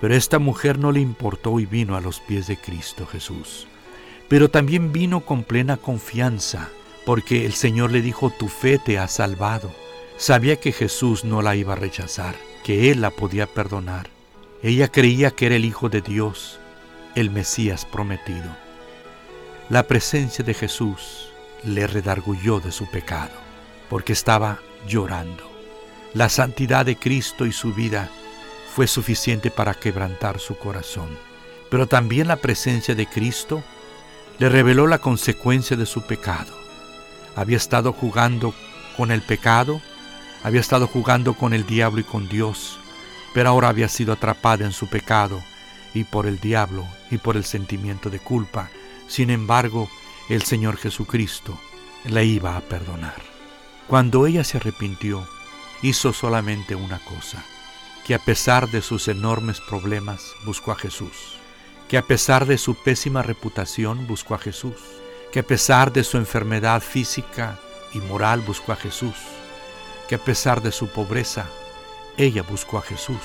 pero esta mujer no le importó y vino a los pies de Cristo Jesús. Pero también vino con plena confianza, porque el Señor le dijo, tu fe te ha salvado. Sabía que Jesús no la iba a rechazar, que Él la podía perdonar. Ella creía que era el Hijo de Dios, el Mesías prometido. La presencia de Jesús le redargulló de su pecado, porque estaba llorando. La santidad de Cristo y su vida fue suficiente para quebrantar su corazón. Pero también la presencia de Cristo le reveló la consecuencia de su pecado. Había estado jugando con el pecado, había estado jugando con el diablo y con Dios, pero ahora había sido atrapada en su pecado y por el diablo y por el sentimiento de culpa. Sin embargo, el Señor Jesucristo la iba a perdonar. Cuando ella se arrepintió, hizo solamente una cosa, que a pesar de sus enormes problemas buscó a Jesús, que a pesar de su pésima reputación buscó a Jesús, que a pesar de su enfermedad física y moral buscó a Jesús, que a pesar de su pobreza ella buscó a Jesús.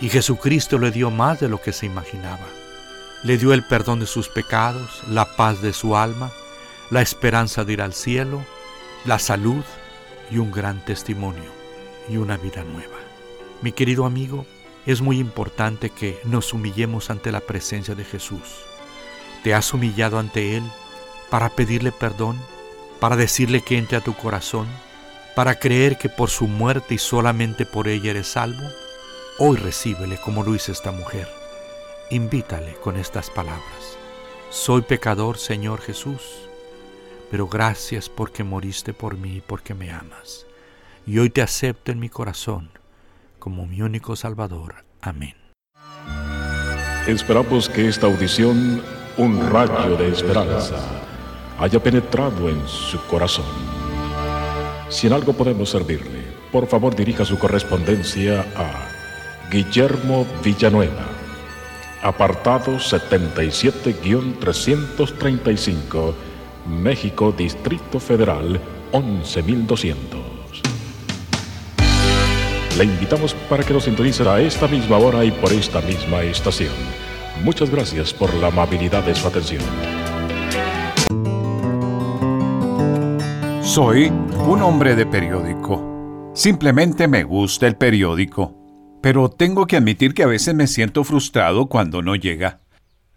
Y Jesucristo le dio más de lo que se imaginaba. Le dio el perdón de sus pecados, la paz de su alma, la esperanza de ir al cielo, la salud y un gran testimonio y una vida nueva. Mi querido amigo, es muy importante que nos humillemos ante la presencia de Jesús. ¿Te has humillado ante Él para pedirle perdón, para decirle que entre a tu corazón? para creer que por su muerte y solamente por ella eres salvo? Hoy recíbele como lo hizo esta mujer. Invítale con estas palabras. Soy pecador, Señor Jesús, pero gracias porque moriste por mí y porque me amas. Y hoy te acepto en mi corazón como mi único Salvador. Amén.
Esperamos que esta audición, un rayo de esperanza, haya penetrado en su corazón. Si en algo podemos servirle, por favor dirija su correspondencia a Guillermo Villanueva, apartado 77-335, México, Distrito Federal, 11200. Le invitamos para que nos sintonice a esta misma hora y por esta misma estación. Muchas gracias por la amabilidad de su atención.
Soy un hombre de periódico. Simplemente me gusta el periódico. Pero tengo que admitir que a veces me siento frustrado cuando no llega.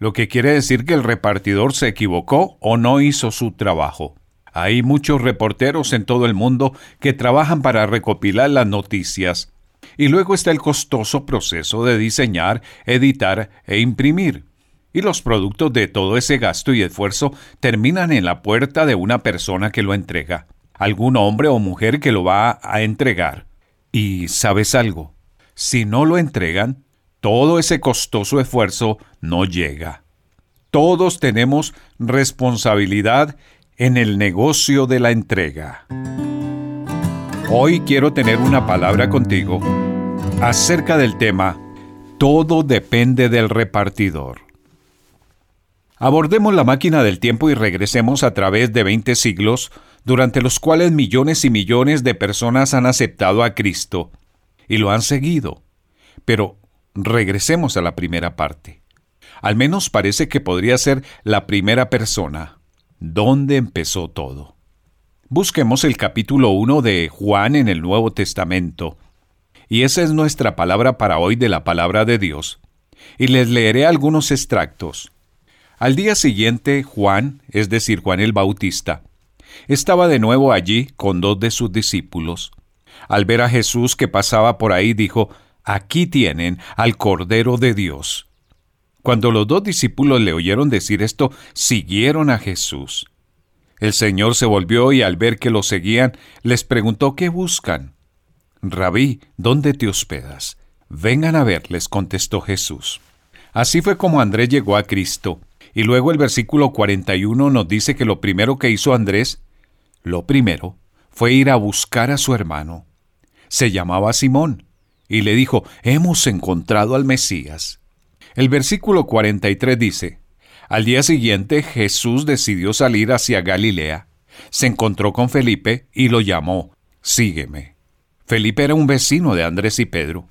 Lo que quiere decir que el repartidor se equivocó o no hizo su trabajo. Hay muchos reporteros en todo el mundo que trabajan para recopilar las noticias, y luego está el costoso proceso de diseñar, editar e imprimir. Y los productos de todo ese gasto y esfuerzo terminan en la puerta de una persona que lo entrega, algún hombre o mujer que lo va a entregar. Y sabes algo, si no lo entregan, todo ese costoso esfuerzo no llega. Todos tenemos responsabilidad en el negocio de la entrega. Hoy quiero tener una palabra contigo acerca del tema Todo depende del repartidor. Abordemos la máquina del tiempo y regresemos a través de 20 siglos, durante los cuales millones y millones de personas han aceptado a Cristo y lo han seguido. Pero regresemos a la primera parte. Al menos parece que podría ser la primera persona. ¿Dónde empezó todo? Busquemos el capítulo 1 de Juan en el Nuevo Testamento y esa es nuestra palabra para hoy de la palabra de Dios. Y les leeré algunos extractos. Al día siguiente, Juan, es decir, Juan el Bautista, estaba de nuevo allí con dos de sus discípulos. Al ver a Jesús que pasaba por ahí, dijo, Aquí tienen al Cordero de Dios. Cuando los dos discípulos le oyeron decir esto, siguieron a Jesús. El Señor se volvió y al ver que lo seguían, les preguntó qué buscan. Rabí, ¿dónde te hospedas? Vengan a ver, les contestó Jesús. Así fue como Andrés llegó a Cristo. Y luego el versículo 41 nos dice que lo primero que hizo Andrés, lo primero, fue ir a buscar a su hermano. Se llamaba Simón, y le dijo, hemos encontrado al Mesías. El versículo 43 dice, al día siguiente Jesús decidió salir hacia Galilea, se encontró con Felipe y lo llamó, sígueme. Felipe era un vecino de Andrés y Pedro.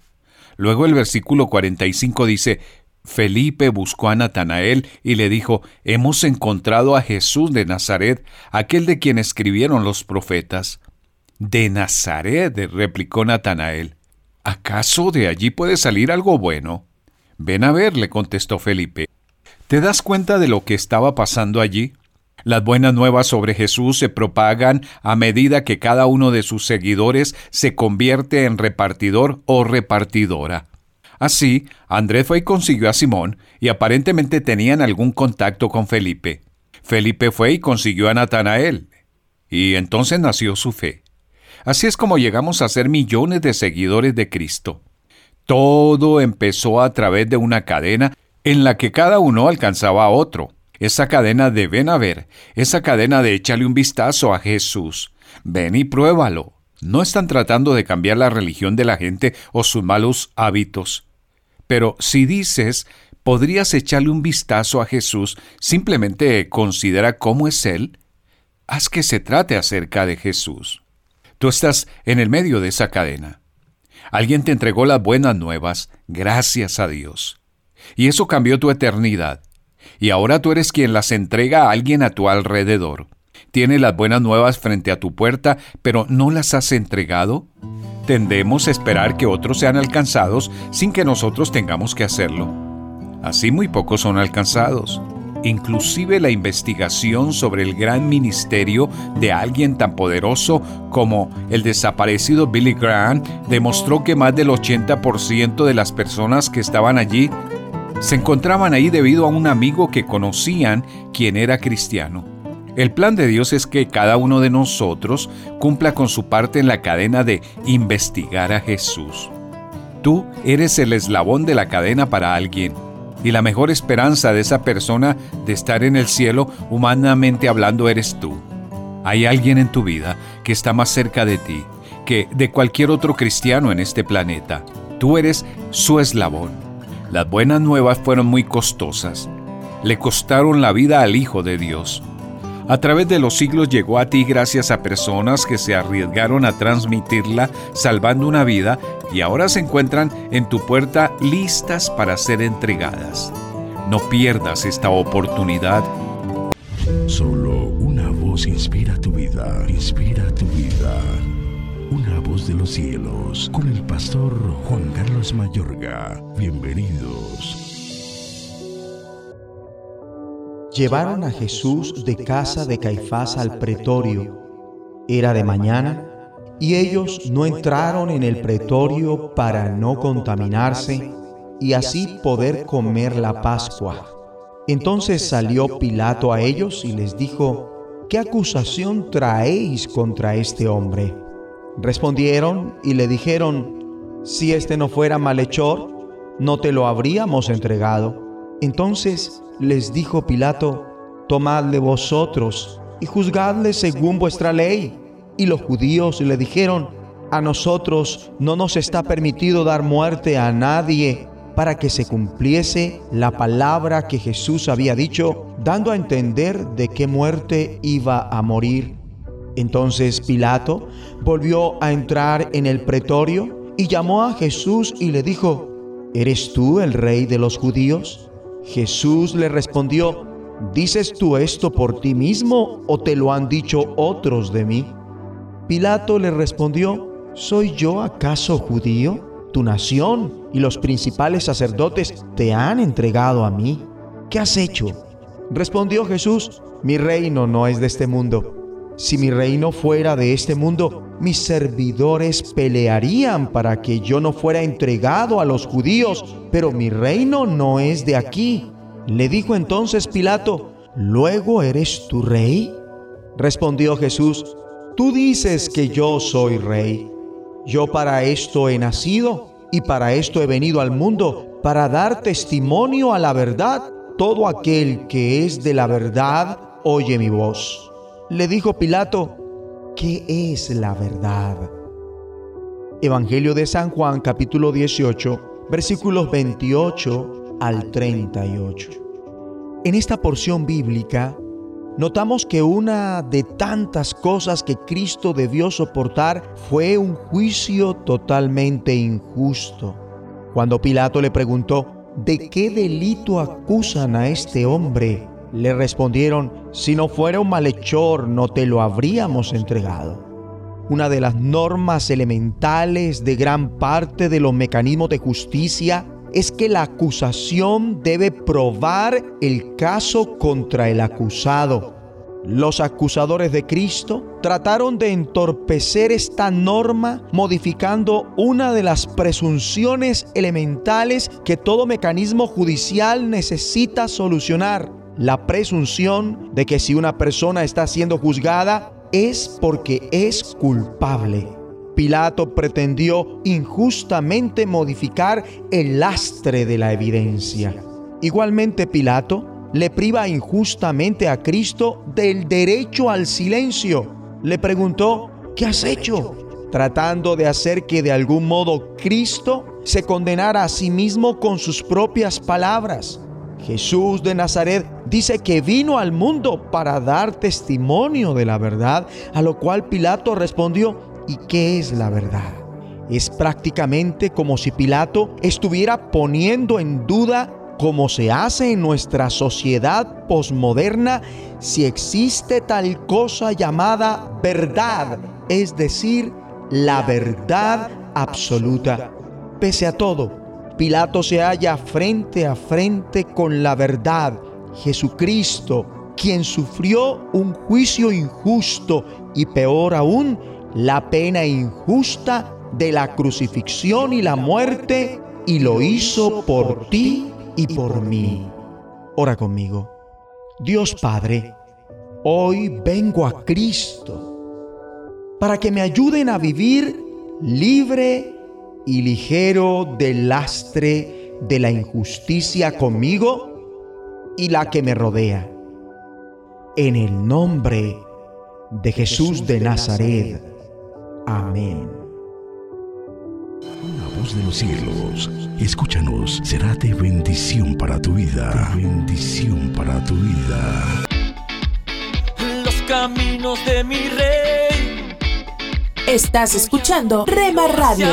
Luego el versículo 45 dice, Felipe buscó a Natanael y le dijo, Hemos encontrado a Jesús de Nazaret, aquel de quien escribieron los profetas. De Nazaret, replicó Natanael. ¿Acaso de allí puede salir algo bueno? Ven a ver, le contestó Felipe. ¿Te das cuenta de lo que estaba pasando allí? Las buenas nuevas sobre Jesús se propagan a medida que cada uno de sus seguidores se convierte en repartidor o repartidora. Así, Andrés fue y consiguió a Simón, y aparentemente tenían algún contacto con Felipe. Felipe fue y consiguió a Natanael, y entonces nació su fe. Así es como llegamos a ser millones de seguidores de Cristo. Todo empezó a través de una cadena en la que cada uno alcanzaba a otro esa cadena de ven a ver, esa cadena de échale un vistazo a Jesús. Ven y pruébalo. No están tratando de cambiar la religión de la gente o sus malos hábitos. Pero si dices, podrías echarle un vistazo a Jesús, simplemente considera cómo es Él, haz que se trate acerca de Jesús. Tú estás en el medio de esa cadena. Alguien te entregó las buenas nuevas, gracias a Dios. Y eso cambió tu eternidad y ahora tú eres quien las entrega a alguien a tu alrededor. Tienes las buenas nuevas frente a tu puerta, pero ¿no las has entregado? Tendemos a esperar que otros sean alcanzados sin que nosotros tengamos que hacerlo. Así muy pocos son alcanzados. Inclusive la investigación sobre el gran ministerio de alguien tan poderoso como el desaparecido Billy Graham demostró que más del 80% de las personas que estaban allí se encontraban ahí debido a un amigo que conocían quien era cristiano. El plan de Dios es que cada uno de nosotros cumpla con su parte en la cadena de investigar a Jesús. Tú eres el eslabón de la cadena para alguien y la mejor esperanza de esa persona de estar en el cielo, humanamente hablando, eres tú. Hay alguien en tu vida que está más cerca de ti que de cualquier otro cristiano en este planeta. Tú eres su eslabón. Las buenas nuevas fueron muy costosas. Le costaron la vida al Hijo de Dios. A través de los siglos llegó a ti gracias a personas que se arriesgaron a transmitirla salvando una vida y ahora se encuentran en tu puerta listas para ser entregadas. No pierdas esta oportunidad.
Solo una voz inspira tu vida, inspira tu vida. Una voz de los cielos, con el pastor Juan Carlos Mayorga. Bienvenidos.
Llevaron a Jesús de casa de Caifás al pretorio. Era de mañana y ellos no entraron en el pretorio para no contaminarse y así poder comer la Pascua. Entonces salió Pilato a ellos y les dijo, ¿qué acusación traéis contra este hombre? Respondieron y le dijeron, si este no fuera malhechor, no te lo habríamos entregado. Entonces les dijo Pilato, tomadle vosotros y juzgadle según vuestra ley. Y los judíos le dijeron, a nosotros no nos está permitido dar muerte a nadie para que se cumpliese la palabra que Jesús había dicho, dando a entender de qué muerte iba a morir. Entonces Pilato volvió a entrar en el pretorio y llamó a Jesús y le dijo, ¿Eres tú el rey de los judíos? Jesús le respondió, ¿dices tú esto por ti mismo o te lo han dicho otros de mí? Pilato le respondió, ¿soy yo acaso judío? Tu nación y los principales sacerdotes te han entregado a mí. ¿Qué has hecho? Respondió Jesús, mi reino no es de este mundo. Si mi reino fuera de este mundo, mis servidores pelearían para que yo no fuera entregado a los judíos, pero mi reino no es de aquí. Le dijo entonces Pilato, ¿luego eres tu rey? Respondió Jesús, tú dices que yo soy rey. Yo para esto he nacido y para esto he venido al mundo, para dar testimonio a la verdad. Todo aquel que es de la verdad oye mi voz le dijo Pilato, ¿qué es la verdad? Evangelio de San Juan capítulo 18 versículos 28 al 38. En esta porción bíblica notamos que una de tantas cosas que Cristo debió soportar fue un juicio totalmente injusto. Cuando Pilato le preguntó, ¿de qué delito acusan a este hombre? Le respondieron, si no fuera un malhechor, no te lo habríamos entregado. Una de las normas elementales de gran parte de los mecanismos de justicia es que la acusación debe probar el caso contra el acusado. Los acusadores de Cristo trataron de entorpecer esta norma modificando una de las presunciones elementales que todo mecanismo judicial necesita solucionar la presunción de que si una persona está siendo juzgada es porque es culpable. Pilato pretendió injustamente modificar el lastre de la evidencia. Igualmente Pilato le priva injustamente a Cristo del derecho al silencio. Le preguntó, ¿qué has hecho? Tratando de hacer que de algún modo Cristo se condenara a sí mismo con sus propias palabras. Jesús de Nazaret dice que vino al mundo para dar testimonio de la verdad, a lo cual Pilato respondió, ¿y qué es la verdad? Es prácticamente como si Pilato estuviera poniendo en duda, como se hace en nuestra sociedad posmoderna, si existe tal cosa llamada verdad, es decir, la verdad absoluta. Pese a todo, Pilato se halla frente a frente con la verdad, Jesucristo, quien sufrió un juicio injusto y peor aún, la pena injusta de la crucifixión y la muerte, y lo hizo por ti y por mí. Ora conmigo. Dios Padre, hoy vengo a Cristo para que me ayuden a vivir libre y ligero del lastre de la injusticia conmigo y la que me rodea. En el nombre de Jesús de Nazaret. Amén.
Una voz de los cielos, escúchanos, será de bendición para tu vida. bendición para tu vida.
caminos de mi rey.
Estás escuchando Rema Radio.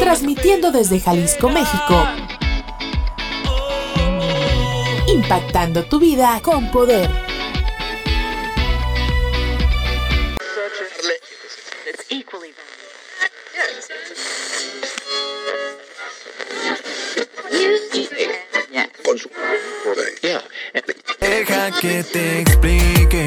Transmitiendo desde Jalisco, México. Impactando tu vida con poder.
Deja que te explique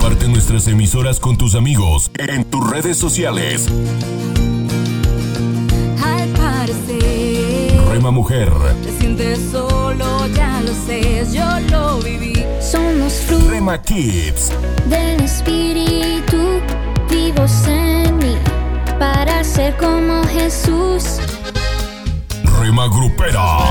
Comparte nuestras emisoras con tus amigos en tus redes sociales.
Al parecer,
Rema Mujer,
te sientes solo, ya lo sé, yo lo viví. Somos frutos
Rema Kids,
del Espíritu, vivos en mí, para ser como Jesús.
Rema Grupera,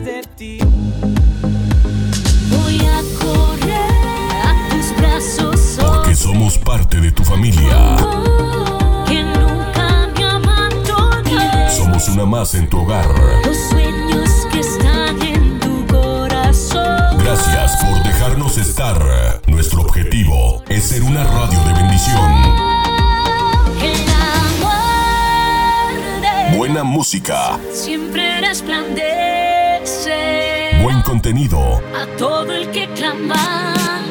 parte de tu familia.
que nunca me abandones.
Somos una más en tu hogar.
Los sueños que están en tu corazón.
Gracias por dejarnos estar. Nuestro objetivo es ser una radio de bendición.
El amor de
Buena música,
siempre resplandece
buen contenido.
a todo el que clamando